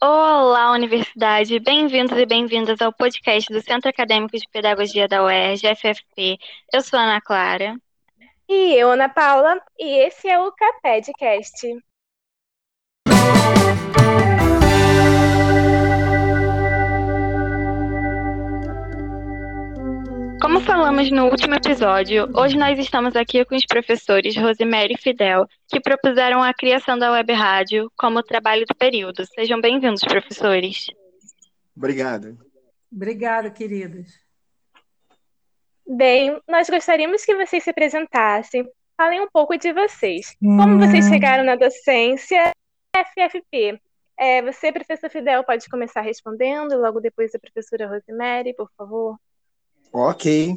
Olá, universidade! Bem-vindos e bem-vindas ao podcast do Centro Acadêmico de Pedagogia da UERJ, FFP. Eu sou Ana Clara. E eu, Ana Paula, e esse é o Capedcast. Como falamos no último episódio, hoje nós estamos aqui com os professores Rosemary e Fidel, que propuseram a criação da Web Rádio como trabalho do período. Sejam bem-vindos, professores. Obrigado. Obrigada, queridos. Bem, nós gostaríamos que vocês se apresentassem, falem um pouco de vocês. Como vocês chegaram na docência FFP? É, você, professor Fidel, pode começar respondendo, logo depois a professora Rosemary, por favor. Ok.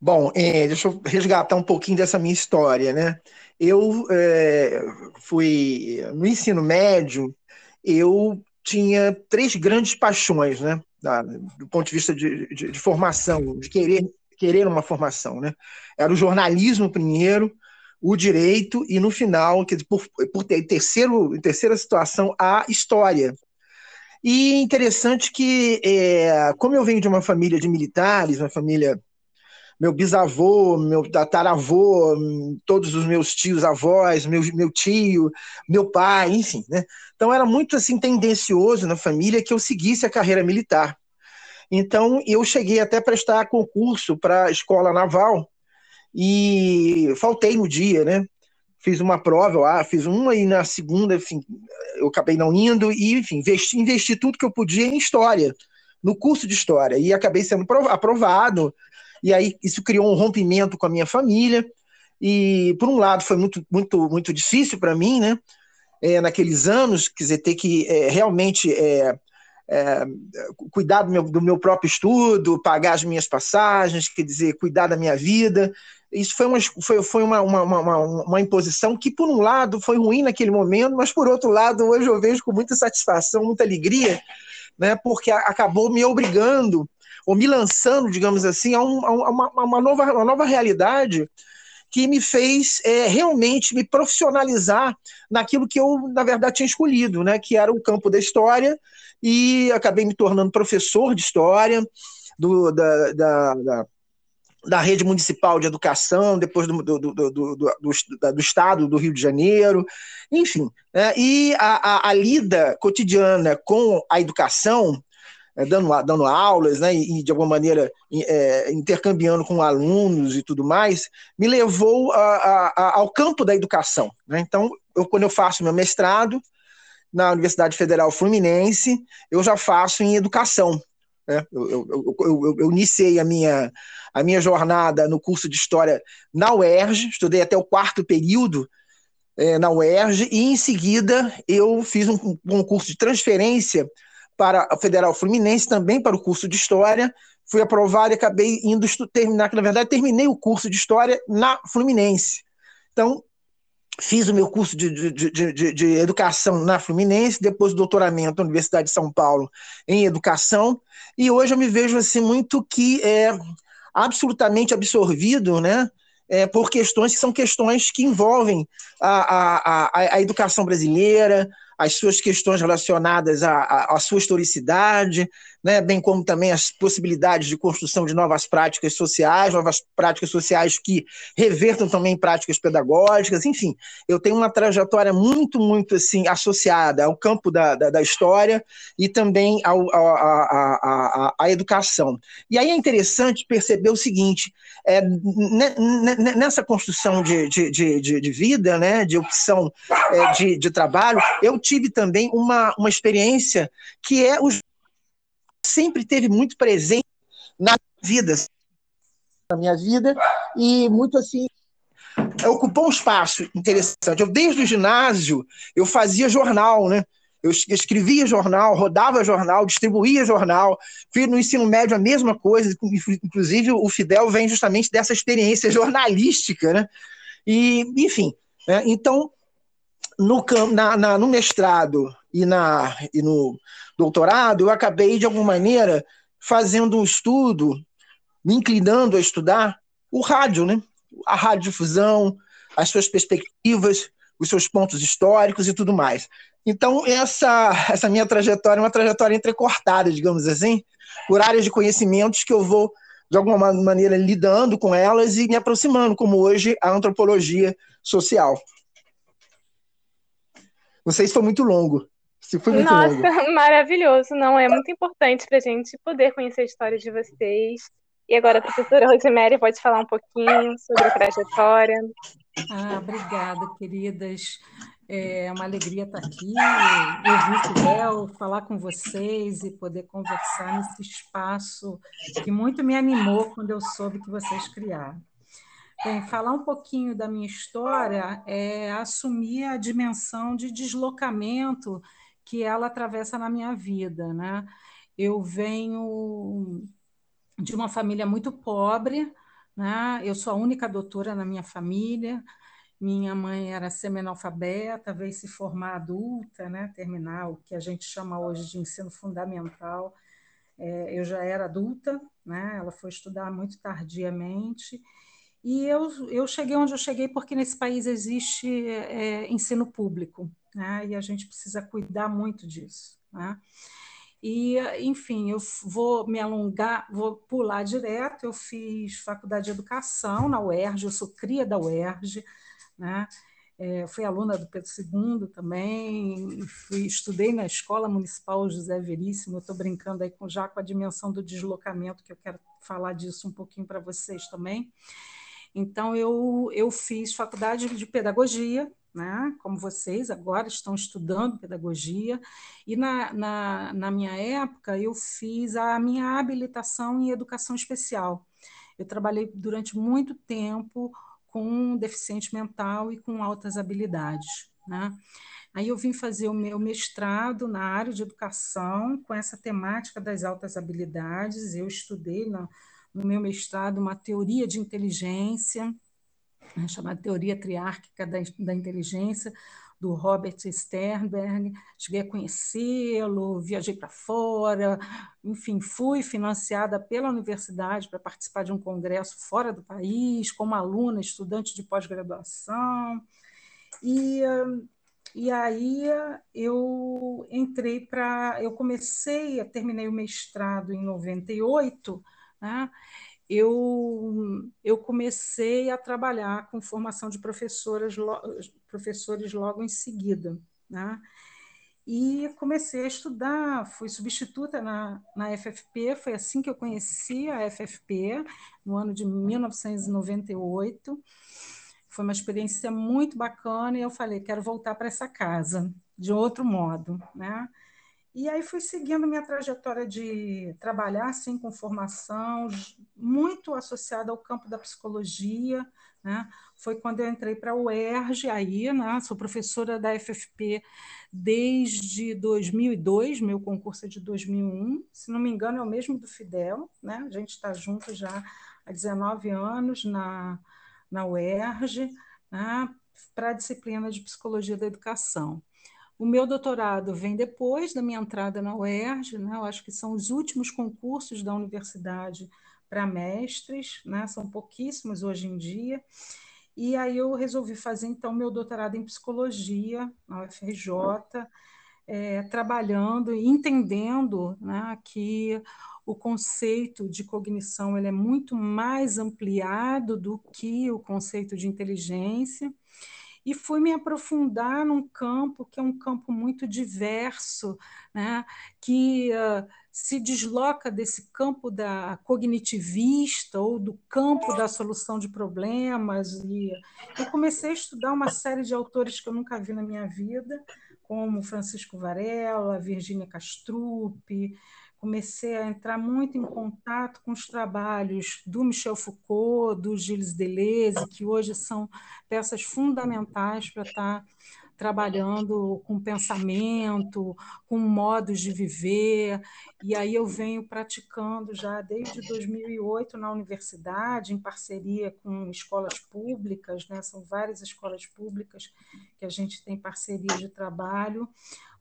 Bom, é, deixa eu resgatar um pouquinho dessa minha história, né? Eu é, fui no ensino médio, eu tinha três grandes paixões, né? Da, do ponto de vista de, de, de, formação, de querer, querer uma formação, né? Era o jornalismo primeiro, o direito e no final, por, por ter terceiro, em terceira situação, a história. E interessante que, é, como eu venho de uma família de militares, uma família. Meu bisavô, meu tataravô, todos os meus tios avós, meu, meu tio, meu pai, enfim, né? Então era muito assim tendencioso na família que eu seguisse a carreira militar. Então eu cheguei até a prestar concurso para a escola naval e faltei no dia, né? Fiz uma prova lá, fiz uma e na segunda, enfim, eu acabei não indo e, enfim, investi, investi tudo que eu podia em história, no curso de história, e acabei sendo aprovado, e aí isso criou um rompimento com a minha família, e por um lado foi muito, muito, muito difícil para mim, né, é, naqueles anos, quer dizer, ter que é, realmente é, é, cuidar do meu, do meu próprio estudo, pagar as minhas passagens, quer dizer, cuidar da minha vida, isso foi, uma, foi, foi uma, uma, uma, uma, imposição que, por um lado, foi ruim naquele momento, mas, por outro lado, hoje eu vejo com muita satisfação, muita alegria, né, porque acabou me obrigando, ou me lançando, digamos assim, a, um, a uma, uma, nova, uma nova realidade que me fez é, realmente me profissionalizar naquilo que eu, na verdade, tinha escolhido, né, que era o campo da história, e acabei me tornando professor de história do, da, da, da da rede municipal de educação, depois do, do, do, do, do, do Estado do Rio de Janeiro, enfim. É, e a, a, a, lida cotidiana com a educação, é, dando, dando aulas, né, e de alguma maneira é, intercambiando com alunos e tudo mais, me levou a, a, ao campo da educação. Né? Então, eu, quando eu faço meu mestrado na Universidade Federal Fluminense, eu já faço em educação. Né? Eu, eu, eu, eu, iniciei a minha, a minha jornada no curso de História na UERJ, estudei até o quarto período é, na UERJ, e em seguida eu fiz um, um curso de transferência para a Federal Fluminense, também para o curso de História, fui aprovado e acabei indo terminar, que na verdade terminei o curso de História na Fluminense. Então, Fiz o meu curso de, de, de, de, educação na Fluminense, depois o doutoramento na Universidade de São Paulo em educação, e hoje eu me vejo assim muito que é absolutamente absorvido, né? É, por questões que são questões que envolvem a, a, a, a educação brasileira, as suas questões relacionadas à, à, à sua historicidade, né, bem como também as possibilidades de construção de novas práticas sociais, novas práticas sociais que revertam também práticas pedagógicas, enfim, eu tenho uma trajetória muito, muito assim, associada ao campo da, da, da história e também ao, à, à educação. E aí é interessante perceber o seguinte, é, nessa construção de, de, de, de, vida, né, de opção é, de, de trabalho, eu tive também uma, uma experiência que é o sempre teve muito presente na vida, na minha vida e muito assim ocupou um espaço interessante. Eu desde o ginásio eu fazia jornal, né? Eu escrevia jornal, rodava jornal, distribuía jornal. Fiz no ensino médio a mesma coisa. Inclusive, o Fidel vem justamente dessa experiência jornalística, né? E, enfim, né? então, no, na, na, no mestrado e, na, e no doutorado, eu acabei, de alguma maneira, fazendo um estudo, me inclinando a estudar o rádio, né? a radiodifusão, as suas perspectivas, os seus pontos históricos e tudo mais. Então, essa, essa minha trajetória é uma trajetória entrecortada, digamos assim, por áreas de conhecimentos que eu vou, de alguma maneira, lidando com elas e me aproximando, como hoje a antropologia social. Não sei se foi muito longo. Foi muito Nossa, longo. maravilhoso. Não, é muito importante para a gente poder conhecer a história de vocês. E agora a professora Rosemary pode falar um pouquinho sobre a trajetória. Ah, obrigada, queridas. É uma alegria estar aqui, ouvir o Fidel, falar com vocês e poder conversar nesse espaço que muito me animou quando eu soube que vocês criaram. Bem, falar um pouquinho da minha história é assumir a dimensão de deslocamento que ela atravessa na minha vida. Né? Eu venho de uma família muito pobre, né? eu sou a única doutora na minha família, minha mãe era semi-analfabeta, veio se formar adulta, né, terminar o que a gente chama hoje de ensino fundamental. É, eu já era adulta, né, ela foi estudar muito tardiamente. E eu, eu cheguei onde eu cheguei porque nesse país existe é, ensino público, né, e a gente precisa cuidar muito disso. Né? E, enfim, eu vou me alongar, vou pular direto. Eu fiz faculdade de educação na UERJ, eu sou cria da UERJ, né? É, fui aluna do Pedro II também, fui, estudei na Escola Municipal José Veríssimo, estou brincando aí com, já com a dimensão do deslocamento, que eu quero falar disso um pouquinho para vocês também. Então, eu, eu fiz faculdade de pedagogia, né? como vocês agora estão estudando pedagogia, e na, na, na minha época eu fiz a minha habilitação em educação especial. Eu trabalhei durante muito tempo com deficiente mental e com altas habilidades. Né? Aí eu vim fazer o meu mestrado na área de educação com essa temática das altas habilidades. Eu estudei no, no meu mestrado uma teoria de inteligência, né, chamada teoria triárquica da, da inteligência, do Robert Sternberg, cheguei a conhecê-lo, viajei para fora, enfim, fui financiada pela universidade para participar de um congresso fora do país, como aluna, estudante de pós-graduação. E, e aí eu entrei para. Eu comecei, terminei o mestrado em 98, né? eu, eu comecei a trabalhar com formação de professoras, professores logo em seguida. Né? E comecei a estudar, fui substituta na, na FFP, foi assim que eu conheci a FFP, no ano de 1998. Foi uma experiência muito bacana e eu falei, quero voltar para essa casa, de outro modo. Né? E aí fui seguindo minha trajetória de trabalhar assim com formação, muito associada ao campo da psicologia. Né? Foi quando eu entrei para a UERJ, aí, né? sou professora da FFP desde 2002, meu concurso é de 2001, se não me engano é o mesmo do Fidel, né? a gente está junto já há 19 anos na, na UERJ, né? para a disciplina de Psicologia da Educação. O meu doutorado vem depois da minha entrada na UERJ, né? eu acho que são os últimos concursos da universidade para mestres, né? são pouquíssimos hoje em dia. E aí eu resolvi fazer então meu doutorado em psicologia na UFRJ, é, trabalhando e entendendo né, que o conceito de cognição ele é muito mais ampliado do que o conceito de inteligência e fui me aprofundar num campo que é um campo muito diverso, né? que uh, se desloca desse campo da cognitivista ou do campo da solução de problemas. E eu comecei a estudar uma série de autores que eu nunca vi na minha vida, como Francisco Varela, Virginia Castrup, comecei a entrar muito em contato com os trabalhos do Michel Foucault, do Gilles Deleuze, que hoje são peças fundamentais para estar trabalhando com pensamento, com modos de viver, e aí eu venho praticando já desde 2008 na universidade, em parceria com escolas públicas, né? são várias escolas públicas que a gente tem parceria de trabalho,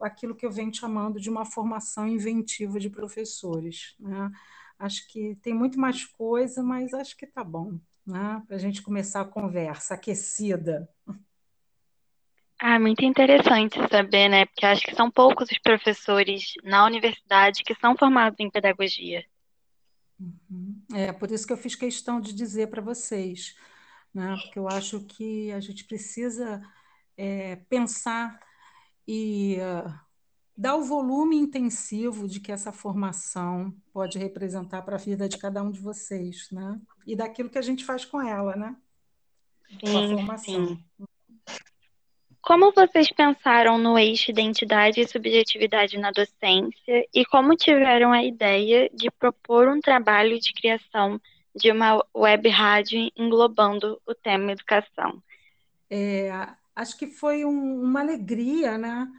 aquilo que eu venho chamando de uma formação inventiva de professores. Né? Acho que tem muito mais coisa, mas acho que está bom, né? para a gente começar a conversa aquecida. Ah, muito interessante saber, né? Porque acho que são poucos os professores na universidade que são formados em pedagogia. Uhum. É por isso que eu fiz questão de dizer para vocês, né? Porque eu acho que a gente precisa é, pensar e uh, dar o volume intensivo de que essa formação pode representar para a vida de cada um de vocês, né? E daquilo que a gente faz com ela, né? Sim, com a formação. Sim. Como vocês pensaram no eixo identidade e subjetividade na docência e como tiveram a ideia de propor um trabalho de criação de uma web rádio englobando o tema educação? É, acho que foi um, uma alegria, né?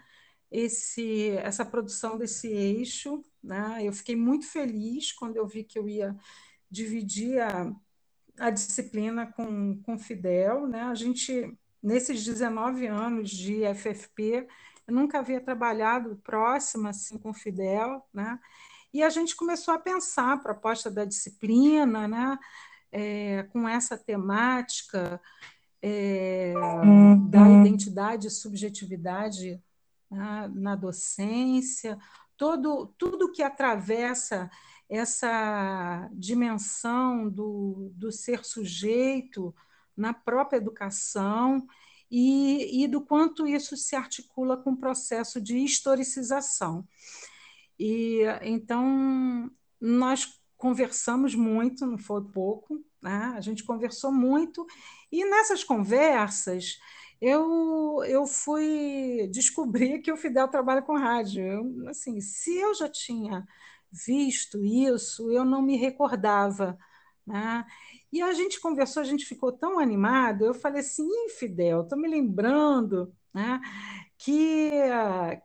Esse, essa produção desse eixo, né? Eu fiquei muito feliz quando eu vi que eu ia dividir a, a disciplina com, com Fidel, né? A gente nesses 19 anos de FFP, eu nunca havia trabalhado próxima assim com o Fidel, né? E a gente começou a pensar a proposta da disciplina, né? É, com essa temática é, uhum. da identidade e subjetividade né? na docência, todo, tudo que atravessa essa dimensão do, do ser sujeito, na própria educação e, e do quanto isso se articula com o processo de historicização. E então nós conversamos muito, não foi pouco, né? a gente conversou muito, e nessas conversas eu, eu fui descobrir que o Fidel trabalha com rádio. Eu, assim, se eu já tinha visto isso, eu não me recordava. Né? E a gente conversou, a gente ficou tão animado. Eu falei assim, Fidel, estou me lembrando né, que,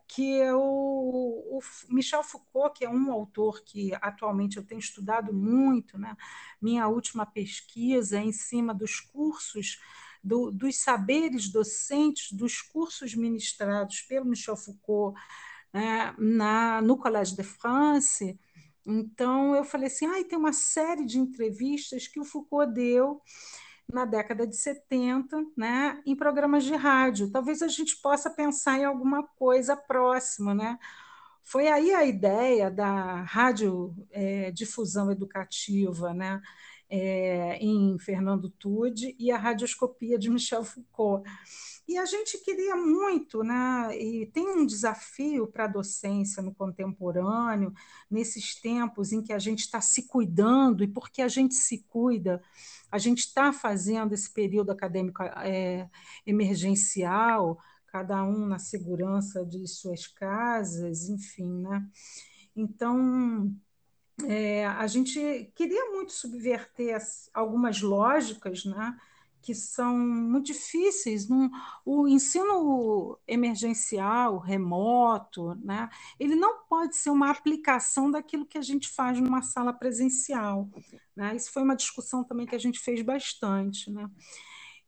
que o, o, Michel Foucault, que é um autor que atualmente eu tenho estudado muito, né, minha última pesquisa é em cima dos cursos, do, dos saberes docentes, dos cursos ministrados pelo Michel Foucault né, na, no Collège de France, então, eu falei assim: ah, tem uma série de entrevistas que o Foucault deu na década de 70, né, em programas de rádio. Talvez a gente possa pensar em alguma coisa próxima. Né? Foi aí a ideia da rádio é, difusão educativa né, é, em Fernando Tude e a radioscopia de Michel Foucault. E a gente queria muito, né? E tem um desafio para a docência no contemporâneo, nesses tempos em que a gente está se cuidando, e porque a gente se cuida, a gente está fazendo esse período acadêmico é, emergencial, cada um na segurança de suas casas, enfim, né? Então, é, a gente queria muito subverter as, algumas lógicas, né? Que são muito difíceis. o ensino emergencial, remoto, né, ele não pode ser uma aplicação daquilo que a gente faz numa sala presencial. Né? Isso foi uma discussão também que a gente fez bastante. Né?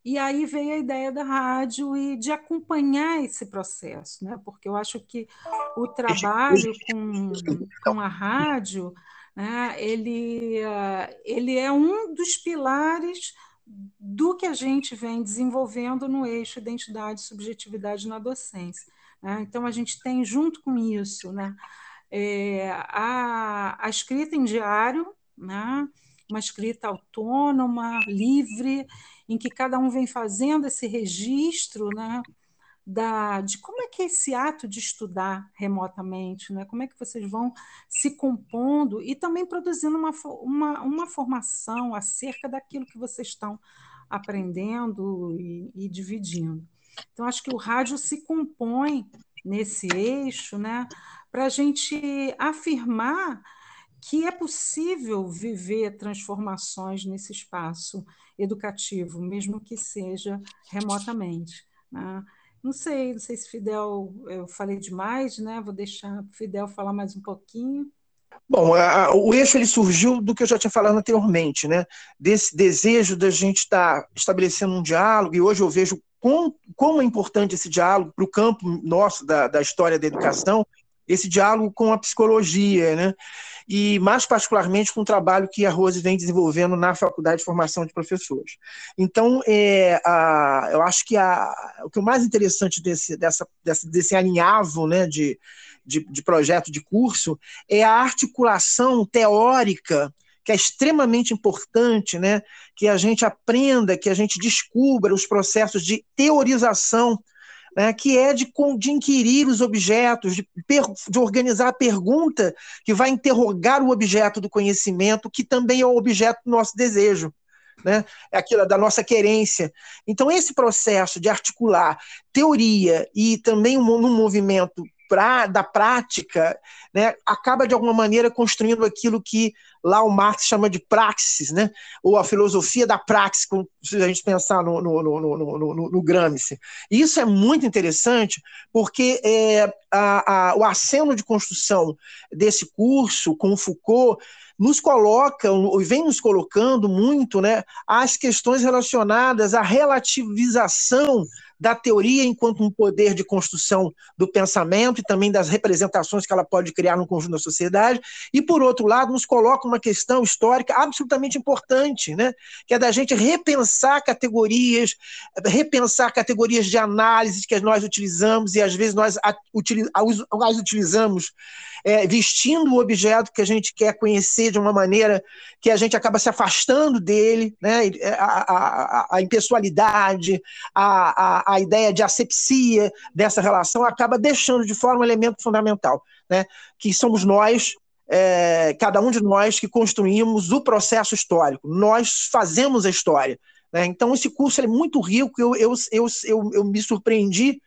E aí veio a ideia da rádio e de acompanhar esse processo, né? porque eu acho que o trabalho com, com a rádio né, ele, eh, ele é um dos pilares do que a gente vem desenvolvendo no eixo identidade e subjetividade na docência. Né? Então, a gente tem, junto com isso, né, é, a, a escrita em diário, né, uma escrita autônoma, livre, em que cada um vem fazendo esse registro né, da, de como é que é esse ato de estudar remotamente, né? como é que vocês vão se compondo e também produzindo uma, uma, uma formação acerca daquilo que vocês estão aprendendo e, e dividindo. Então, acho que o rádio se compõe nesse eixo né, para a gente afirmar que é possível viver transformações nesse espaço educativo, mesmo que seja remotamente. Né? Não sei, não sei se Fidel, eu falei demais, né? Vou deixar o Fidel falar mais um pouquinho. Bom, a, o eixo ele surgiu do que eu já tinha falado anteriormente, né? Desse desejo da gente estar tá estabelecendo um diálogo, e hoje eu vejo com, como é importante esse diálogo para o campo nosso da, da história da educação, esse diálogo com a psicologia, né? e mais particularmente com o trabalho que a Rose vem desenvolvendo na Faculdade de Formação de Professores. Então, é, a, eu acho que a, o que é mais interessante desse, dessa, desse, desse alinhavo né, de, de, de projeto de curso é a articulação teórica que é extremamente importante, né, que a gente aprenda, que a gente descubra os processos de teorização né, que é de, de inquirir os objetos, de, de organizar a pergunta que vai interrogar o objeto do conhecimento, que também é o objeto do nosso desejo. Né? É aquilo da nossa querência. Então, esse processo de articular teoria e também um, um movimento pra, da prática, né, acaba de alguma maneira construindo aquilo que lá o Marx chama de praxis, né, ou a filosofia da praxis, se a gente pensar no, no, no, no, no Gramsci. E isso é muito interessante, porque é, a, a, o aceno de construção desse curso com o Foucault nos coloca, e vem nos colocando muito, né, as questões relacionadas à relativização da teoria enquanto um poder de construção do pensamento e também das representações que ela pode criar no conjunto da sociedade, e, por outro lado, nos coloca uma questão histórica absolutamente importante, né? que é da gente repensar categorias, repensar categorias de análise que nós utilizamos e, às vezes, nós utilizamos é, vestindo o objeto que a gente quer conhecer de uma maneira que a gente acaba se afastando dele, né? a, a, a impessoalidade, a, a a, ideia de asepsia dessa relação acaba deixando de fora um elemento fundamental, né? que somos nós, é, cada um de nós que construímos o processo histórico, nós fazemos a história. Né? Então, esse curso é muito rico, eu, eu, eu, eu, eu me surpreendi,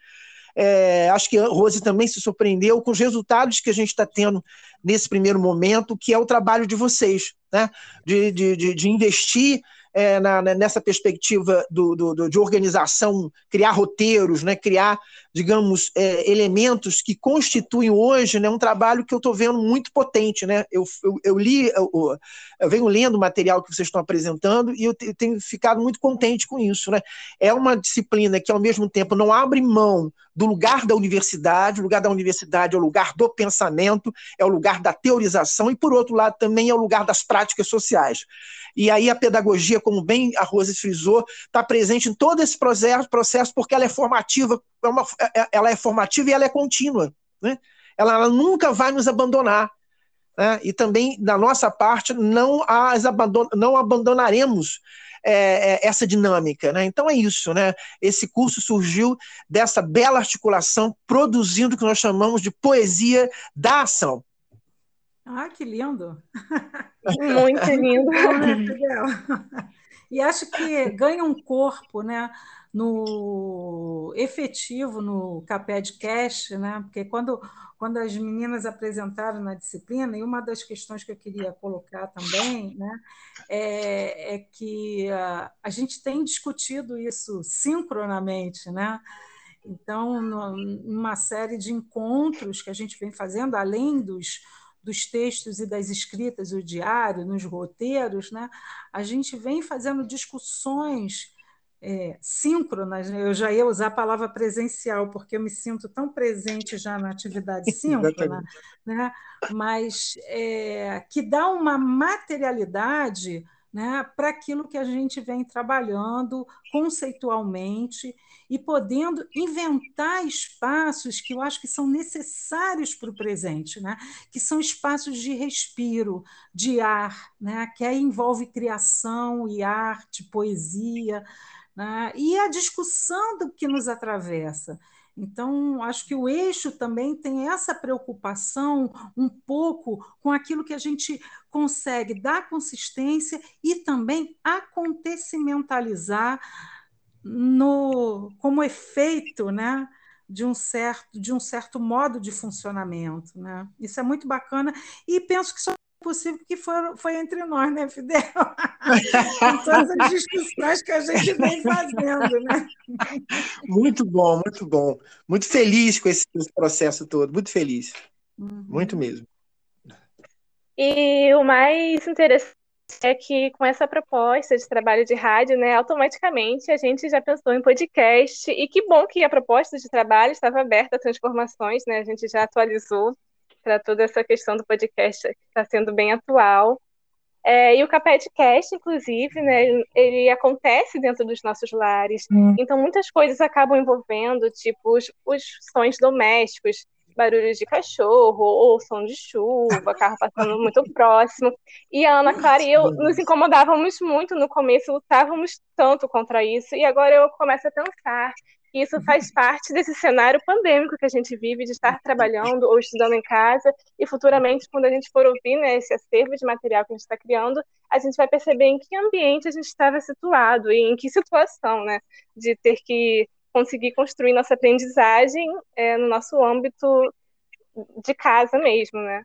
é, acho que a Rose também se surpreendeu com os resultados que a gente está tendo nesse primeiro momento, que é o trabalho de vocês, né? de, de, de, de investir é, na, nessa perspectiva do, do, de organização, criar roteiros, né, criar, digamos, é, elementos que constituem hoje né, um trabalho que eu estou vendo muito potente. Né? Eu, eu, eu li, eu, eu, venho lendo o material que vocês estão apresentando e eu tenho ficado muito contente com isso. Né? É uma disciplina que, ao mesmo tempo, não abre mão do lugar da universidade, o lugar da universidade é o lugar do pensamento, é o lugar da teorização, e, por outro lado, também é o lugar das práticas sociais. E aí a pedagogia, como bem a Rose frisou, está presente em todo esse processo, processo porque ela é formativa, é uma, é, é, ela é formativa e ela é contínua. Né? Ela, ela nunca vai nos abandonar. Né? E também, da nossa parte, não, as abandon, não abandonaremos é, é, essa dinâmica. Né? Então é isso. Né? Esse curso surgiu dessa bela articulação, produzindo o que nós chamamos de poesia da ação. Ah, que lindo! Muito lindo. E acho que ganha um corpo, né? no efetivo no CAPED Cash, né? porque quando, quando as meninas apresentaram na disciplina, e uma das questões que eu queria colocar também né? é, é que a, a gente tem discutido isso sincronamente, né? Então, numa série de encontros que a gente vem fazendo, além dos, dos textos e das escritas, o diário, nos roteiros, né, a gente vem fazendo discussões é, síncronas, né? eu já ia usar a palavra presencial, porque eu me sinto tão presente já na atividade síncrona, né? mas é, que dá uma materialidade né, para aquilo que a gente vem trabalhando conceitualmente e podendo inventar espaços que eu acho que são necessários para o presente, né? que são espaços de respiro, de ar, né? que aí envolve criação e arte, poesia, né? e a discussão do que nos atravessa. Então, acho que o eixo também tem essa preocupação um pouco com aquilo que a gente consegue dar consistência e também acontecimentalizar no, como efeito né, de, um certo, de um certo modo de funcionamento. Né? Isso é muito bacana e penso que só possível que foi, foi entre nós, né, Fidel? Todas as discussões que a gente vem fazendo, né? Muito bom, muito bom. Muito feliz com esse, esse processo todo, muito feliz. Uhum. Muito mesmo. E o mais interessante é que com essa proposta de trabalho de rádio, né, automaticamente a gente já pensou em podcast, e que bom que a proposta de trabalho estava aberta a transformações, né, a gente já atualizou para toda essa questão do podcast que está sendo bem atual. É, e o Capetcast, inclusive, né, ele acontece dentro dos nossos lares. Hum. Então, muitas coisas acabam envolvendo, tipo, os, os sons domésticos, barulhos de cachorro, ou som de chuva, carro passando muito próximo. E a Ana Clara e eu nos incomodávamos muito no começo, lutávamos tanto contra isso, e agora eu começo a pensar isso faz parte desse cenário pandêmico que a gente vive, de estar trabalhando ou estudando em casa, e futuramente, quando a gente for ouvir né, esse acervo de material que a gente está criando, a gente vai perceber em que ambiente a gente estava situado e em que situação, né, de ter que conseguir construir nossa aprendizagem é, no nosso âmbito de casa mesmo, né?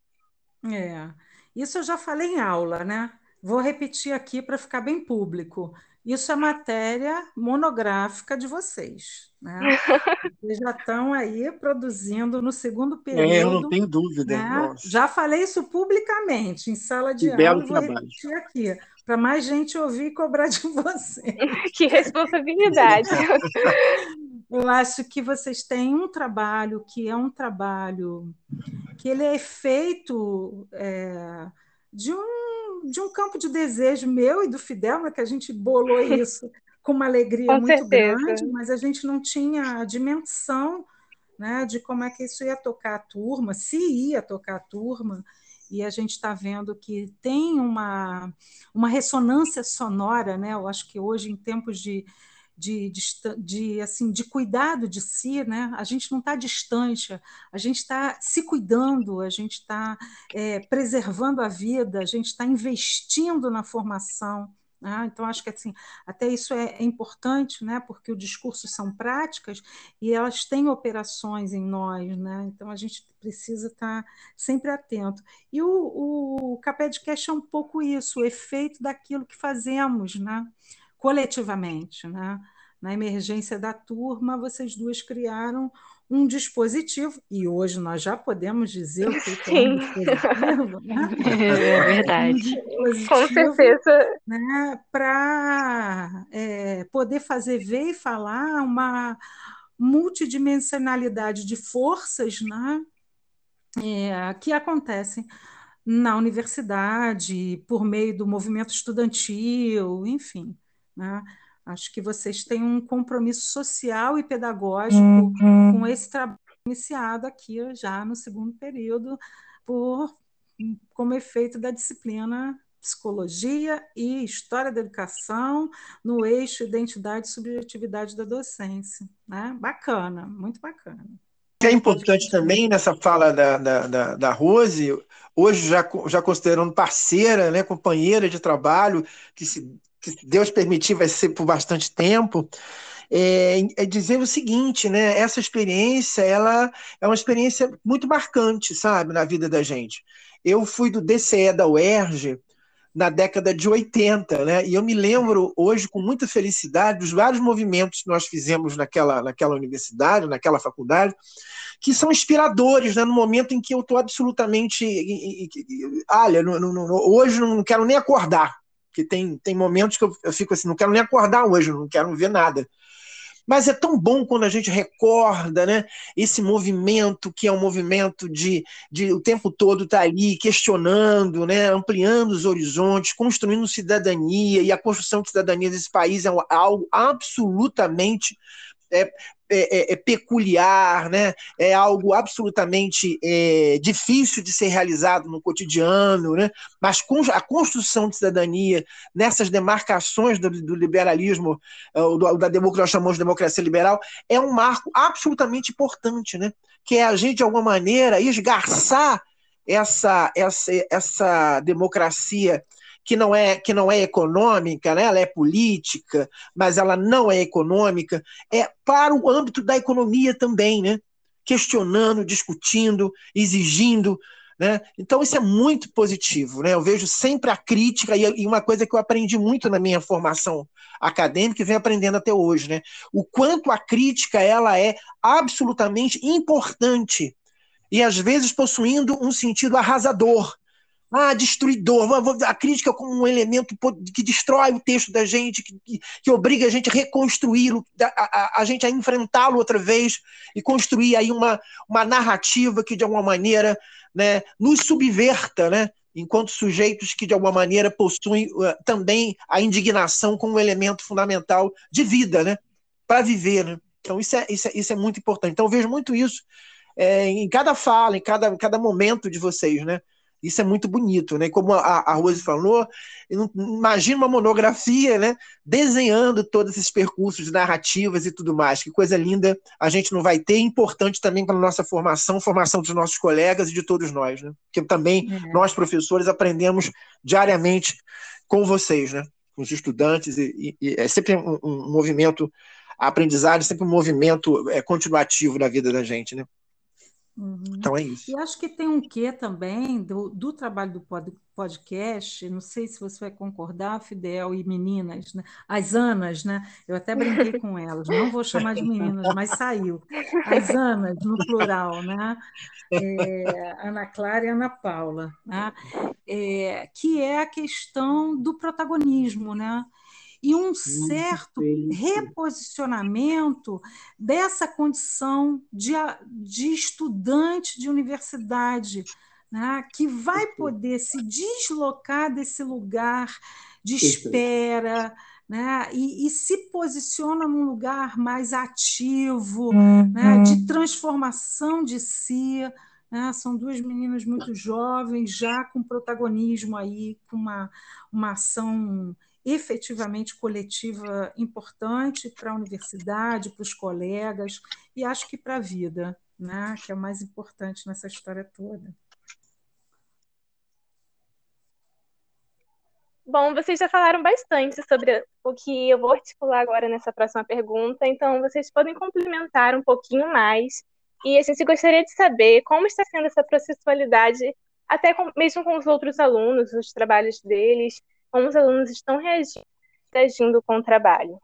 É, isso eu já falei em aula, né? Vou repetir aqui para ficar bem público. Isso é matéria monográfica de vocês, né? Vocês já estão aí produzindo no segundo período. É, eu não tenho dúvida. Né? Já falei isso publicamente em sala de que aula, vou repetir aqui para mais gente ouvir e cobrar de você. que responsabilidade! Eu acho que vocês têm um trabalho que é um trabalho que ele é feito é, de, um, de um campo de desejo meu e do Fidel, né, que a gente bolou isso com uma alegria com muito certeza. grande, mas a gente não tinha a dimensão né, de como é que isso ia tocar a turma, se ia tocar a turma e a gente está vendo que tem uma, uma ressonância sonora, né? Eu acho que hoje, em tempos de, de, de, de, assim, de cuidado de si, né? a gente não está distante, a gente está se cuidando, a gente está é, preservando a vida, a gente está investindo na formação. Né? Então, acho que assim, até isso é, é, importante, né? porque o discurso são práticas e elas têm operações em nós, né? então a gente precisa estar sempre atento. E o, o Capedcast é um pouco isso, o efeito daquilo que fazemos né? Coletivamente. Né? Na emergência da turma, vocês duas criaram um dispositivo, e hoje nós já podemos dizer o que é um dispositivo, né? É verdade. Um Com certeza. Né, Para é, poder fazer ver e falar uma multidimensionalidade de forças né, é, que acontecem na universidade, por meio do movimento estudantil, enfim. Né? Acho que vocês têm um compromisso social e pedagógico uhum. com esse trabalho iniciado aqui já no segundo período, por, como efeito da disciplina Psicologia e História da Educação no eixo Identidade e Subjetividade da Docência. Né? Bacana, muito bacana. É importante também nessa fala da, da, da, da Rose, hoje já, já considerando parceira, né, companheira de trabalho, que se que se Deus permitir vai ser por bastante tempo, é, é, dizer o seguinte, né? Essa experiência, ela é uma experiência muito marcante, sabe, na vida da gente. Eu fui do DCE da UERJ na década de 80, né? E eu me lembro hoje com muita felicidade dos vários movimentos que nós fizemos naquela, naquela universidade, naquela faculdade, que são inspiradores, né? No momento em que eu estou absolutamente, olha, hoje não quero nem acordar, porque tem, tem momentos que eu, eu fico assim, não quero nem acordar hoje, não quero ver nada. Mas é tão bom quando a gente recorda né, esse movimento, que é um movimento de, de o tempo todo estar tá ali questionando, né, ampliando os horizontes, construindo cidadania, e a construção de cidadania desse país é algo absolutamente é, é, é, é, peculiar, né? é algo absolutamente é, difícil de ser realizado no cotidiano, né? mas a construção de cidadania nessas demarcações do, do liberalismo, é, do, da democracia, chamamos de democracia liberal, é um marco absolutamente importante, né? que é a gente, de alguma maneira, esgarçar essa, essa, essa democracia que não é que não é econômica, né? ela é política, mas ela não é econômica, é para o âmbito da economia também, né? questionando, discutindo, exigindo. Né? Então, isso é muito positivo. Né? Eu vejo sempre a crítica, e uma coisa que eu aprendi muito na minha formação acadêmica e venho aprendendo até hoje, né? o quanto a crítica ela é absolutamente importante e às vezes possuindo um sentido arrasador ah, destruidor, a crítica como um elemento que destrói o texto da gente, que, que obriga a gente a reconstruí-lo, a, a, a, gente a enfrentá-lo outra vez e construir aí uma, uma narrativa que, de alguma maneira, né, nos subverta, né, enquanto sujeitos que, de alguma maneira, possuem uh, também a indignação como um elemento fundamental de vida, né, para viver. Né? Então, isso é, isso, é, isso é muito importante. Então, eu vejo muito isso é, em cada fala, em cada, cada momento de vocês, né? Isso é muito bonito, né? Como a, a Rose falou, imagina uma monografia, né? Desenhando todos esses percursos, narrativas e tudo mais. Que coisa linda a gente não vai ter, importante também para a nossa formação, formação dos nossos colegas e de todos nós, né? Porque também é. nós, professores, aprendemos diariamente com vocês, né? Com os estudantes, e, e é sempre um, um, movimento, a aprendizagem é sempre um movimento é, continuativo na vida da gente, né? Uhum. Então é isso. E acho que tem um quê também do, do trabalho do podcast, não sei se você vai concordar, Fidel e meninas, né? as Anas, né? Eu até brinquei com elas, não vou chamar de meninas, mas saiu. As Anas, no plural, né? É, Ana Clara e Ana Paula, né? É, que é a questão do protagonismo, né? E um certo reposicionamento dessa condição de, de estudante de universidade, né, que vai poder se deslocar desse lugar de espera. Né, e, e, se posiciona num lugar mais ativo, uhum. né, de transformação de si. Né, são duas meninas muito jovens, já com protagonismo aí, com uma, uma ação efetivamente coletiva importante para a universidade, para os colegas e acho que para a vida, né? que é o mais importante nessa história toda. Bom, vocês já falaram bastante sobre o que eu vou articular agora nessa próxima pergunta, então vocês podem complementar um pouquinho mais. E a gente gostaria de saber como está sendo essa processualidade, até com, mesmo com os outros alunos, os trabalhos deles, como os alunos estão reagindo com o trabalho?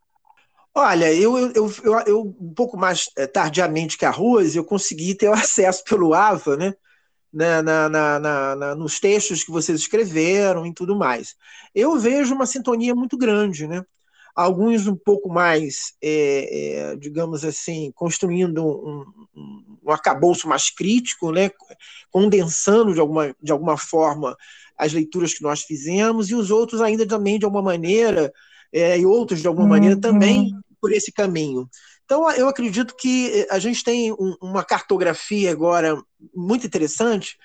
Olha, eu, eu, eu, eu, um pouco mais eh, tardiamente que a Rose, eu consegui ter acesso pelo AVA, né? Na, na, na, na, nos textos que vocês escreveram e tudo mais. Eu vejo uma sintonia muito grande, né? Alguns um pouco mais, é, é, digamos assim, construindo um, um, um arcabouço mais crítico, né? condensando de alguma, de alguma forma as leituras que nós fizemos, e os outros ainda também, de alguma maneira, é, e outros, de alguma uhum. maneira, também por esse caminho. Então, eu acredito que a gente tem um, uma cartografia agora muito interessante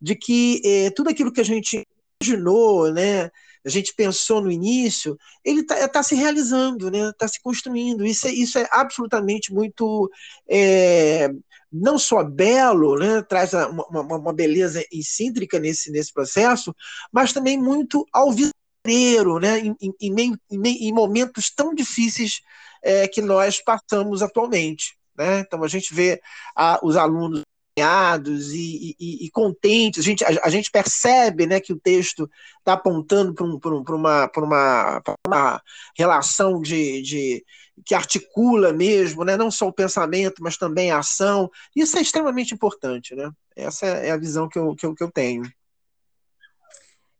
de que é, tudo aquilo que a gente imaginou, né, a gente pensou no início, ele está tá se realizando, está né, tá se construindo. Isso é, isso é absolutamente muito é, não só belo, né, traz uma, uma, uma beleza excêntrica nesse, nesse processo, mas também muito alvineiro, né, em, em, em, em, momentos tão difíceis é, que nós passamos atualmente. Né? Então a gente vê a, os alunos e, e, e, contentes. A gente, a, a, gente percebe né, que o texto está apontando para um, um, uma, uma, uma relação de, de, que articula mesmo, né, não só o pensamento, mas também a ação. Isso é extremamente importante. Né? Essa é a visão que eu, que eu, que eu tenho.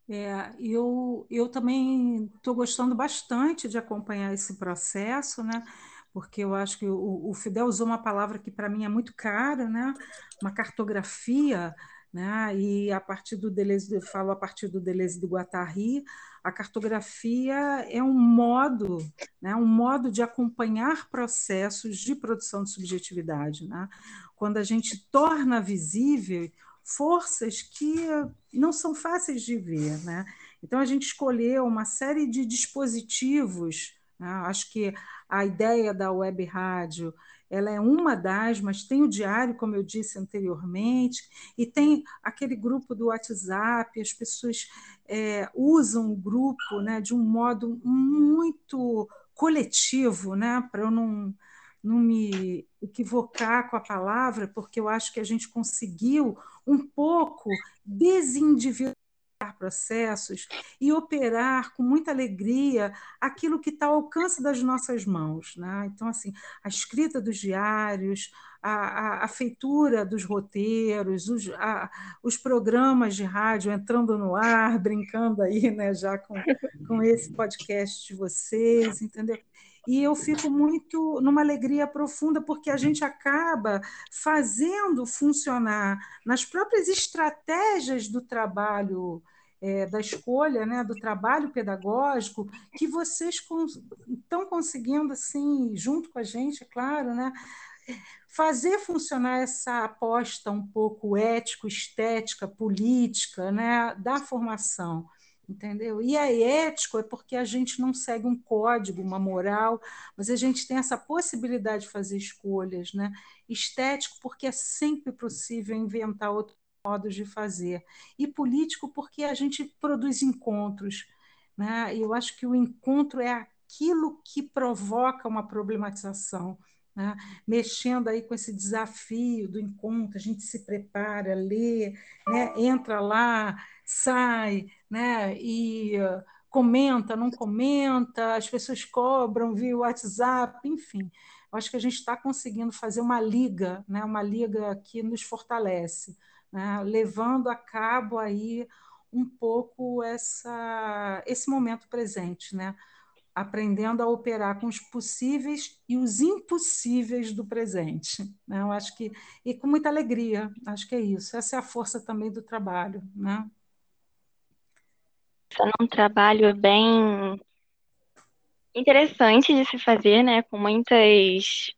É, eu, eu também estou gostando bastante de acompanhar esse processo, né? porque eu acho que o, o Fidel usou uma palavra que para mim é muito cara, né? uma cartografia, né? e a partir do Deleuze, falo a partir do Deleuze do Guattari, a cartografia é um modo, né? um modo de acompanhar processos de produção de subjetividade. Né? Quando a gente torna visível forças que não são fáceis de ver. Né? Então, a gente escolheu uma série de dispositivos né? Acho que a ideia da web rádio ela é uma das, mas tem o diário, como eu disse anteriormente, e tem aquele grupo do WhatsApp, as pessoas é, usam o grupo né, de um modo muito coletivo, né, para eu não, não me equivocar com a palavra, porque eu acho que a gente conseguiu um pouco desindividualizar processos e operar com muita alegria aquilo que está ao alcance das nossas mãos. Né? Então, assim, a escrita dos diários, a, a, a feitura dos roteiros, os, a, os programas de rádio entrando no ar, brincando aí né, já com, com esse podcast de vocês, entendeu? e eu fico muito numa alegria profunda, porque a gente acaba fazendo funcionar nas próprias estratégias do trabalho. É, da escolha, né, do trabalho pedagógico, que vocês estão conseguindo, assim, junto com a gente, é claro, né, fazer funcionar essa aposta um pouco ético, estética, política, né, da formação entendeu? E é ético é porque a gente não segue um código, uma moral, mas a gente tem essa possibilidade de fazer escolhas, né? Estético porque é sempre possível inventar outros modos de fazer. E político porque a gente produz encontros, né? Eu acho que o encontro é aquilo que provoca uma problematização. Né? mexendo aí com esse desafio do encontro, a gente se prepara, lê, né? entra lá, sai, né? E uh, comenta, não comenta, as pessoas cobram via WhatsApp, enfim. Eu acho que a gente está conseguindo fazer uma liga, né? Uma liga que nos fortalece, né? Levando a cabo aí um pouco essa esse momento presente, né? aprendendo a operar com os possíveis e os impossíveis do presente. Né? Eu acho que e com muita alegria, acho que é isso. Essa é a força também do trabalho, né? É um trabalho bem interessante de se fazer, né? Com muitas,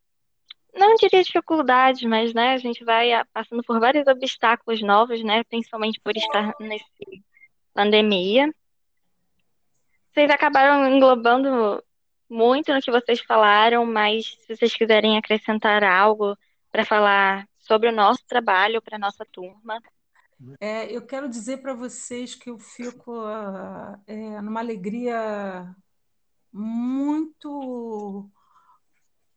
não diria dificuldades, mas né, a gente vai passando por vários obstáculos novos, né? Principalmente por estar nessa pandemia. Vocês acabaram englobando muito no que vocês falaram, mas se vocês quiserem acrescentar algo para falar sobre o nosso trabalho para a nossa turma, é, eu quero dizer para vocês que eu fico é, numa alegria muito.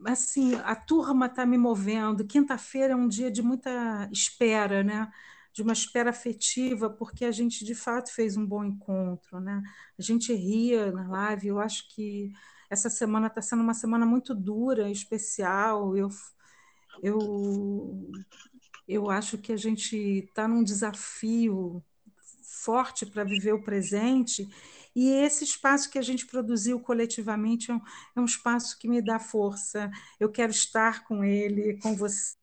Assim, a turma está me movendo. Quinta-feira é um dia de muita espera, né? de uma espera afetiva, porque a gente de fato fez um bom encontro. Né? A gente ria na live. Eu acho que essa semana está sendo uma semana muito dura, especial. Eu, eu eu acho que a gente está num desafio forte para viver o presente, e esse espaço que a gente produziu coletivamente é um, é um espaço que me dá força. Eu quero estar com ele, com vocês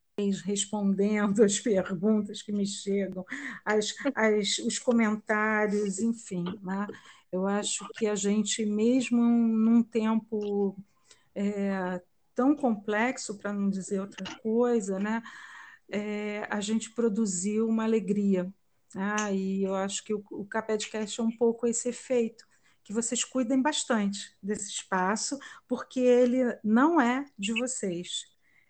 respondendo as perguntas que me chegam, as, as, os comentários, enfim. Né? Eu acho que a gente, mesmo num tempo é, tão complexo, para não dizer outra coisa, né? é, a gente produziu uma alegria. Ah, e eu acho que o, o Capedcast é um pouco esse efeito, que vocês cuidem bastante desse espaço, porque ele não é de vocês.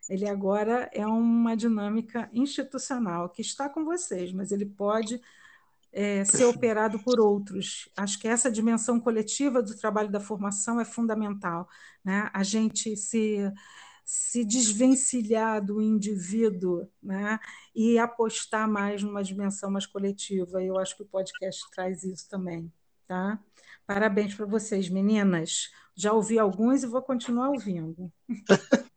Ele agora é uma dinâmica institucional que está com vocês, mas ele pode é, ser operado por outros. Acho que essa dimensão coletiva do trabalho da formação é fundamental. Né? A gente se se desvencilhar do indivíduo né, e apostar mais numa dimensão mais coletiva. Eu acho que o podcast traz isso também. Tá? Parabéns para vocês, meninas. Já ouvi alguns e vou continuar ouvindo.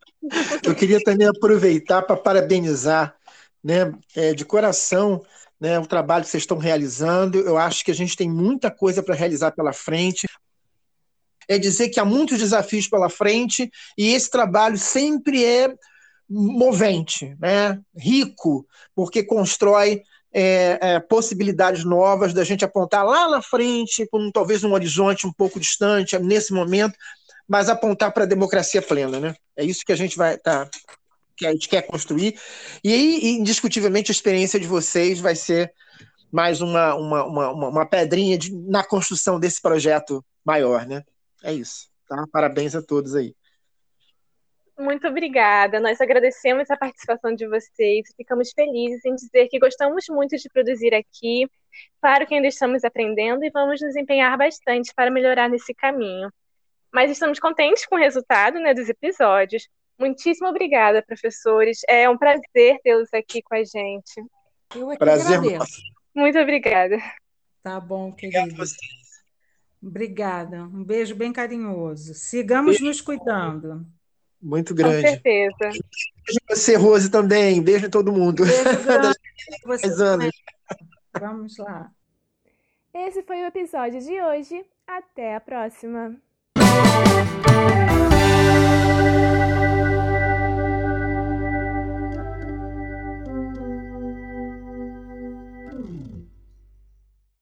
Eu queria também aproveitar para parabenizar né, é, de coração né, o trabalho que vocês estão realizando. Eu acho que a gente tem muita coisa para realizar pela frente é dizer que há muitos desafios pela frente e esse trabalho sempre é movente, né? rico, porque constrói é, é, possibilidades novas da gente apontar lá na frente, com talvez um horizonte um pouco distante nesse momento, mas apontar para a democracia plena. Né? É isso que a gente vai tá, que a gente quer construir. E aí, indiscutivelmente, a experiência de vocês vai ser mais uma, uma, uma, uma pedrinha de, na construção desse projeto maior. Né? É isso. Tá? Parabéns a todos aí. Muito obrigada. Nós agradecemos a participação de vocês. Ficamos felizes em dizer que gostamos muito de produzir aqui. Claro que ainda estamos aprendendo e vamos nos empenhar bastante para melhorar nesse caminho. Mas estamos contentes com o resultado né, dos episódios. Muitíssimo obrigada, professores. É um prazer tê-los aqui com a gente. Eu é que prazer agradeço. Muito obrigada. Tá bom, querido. Obrigada. Um beijo bem carinhoso. Sigamos beijo. nos cuidando. Muito grande. Com certeza. Beijo você, Rose, também. Beijo em todo mundo. Beijo grande. você anos. Vamos lá. Esse foi o episódio de hoje. Até a próxima.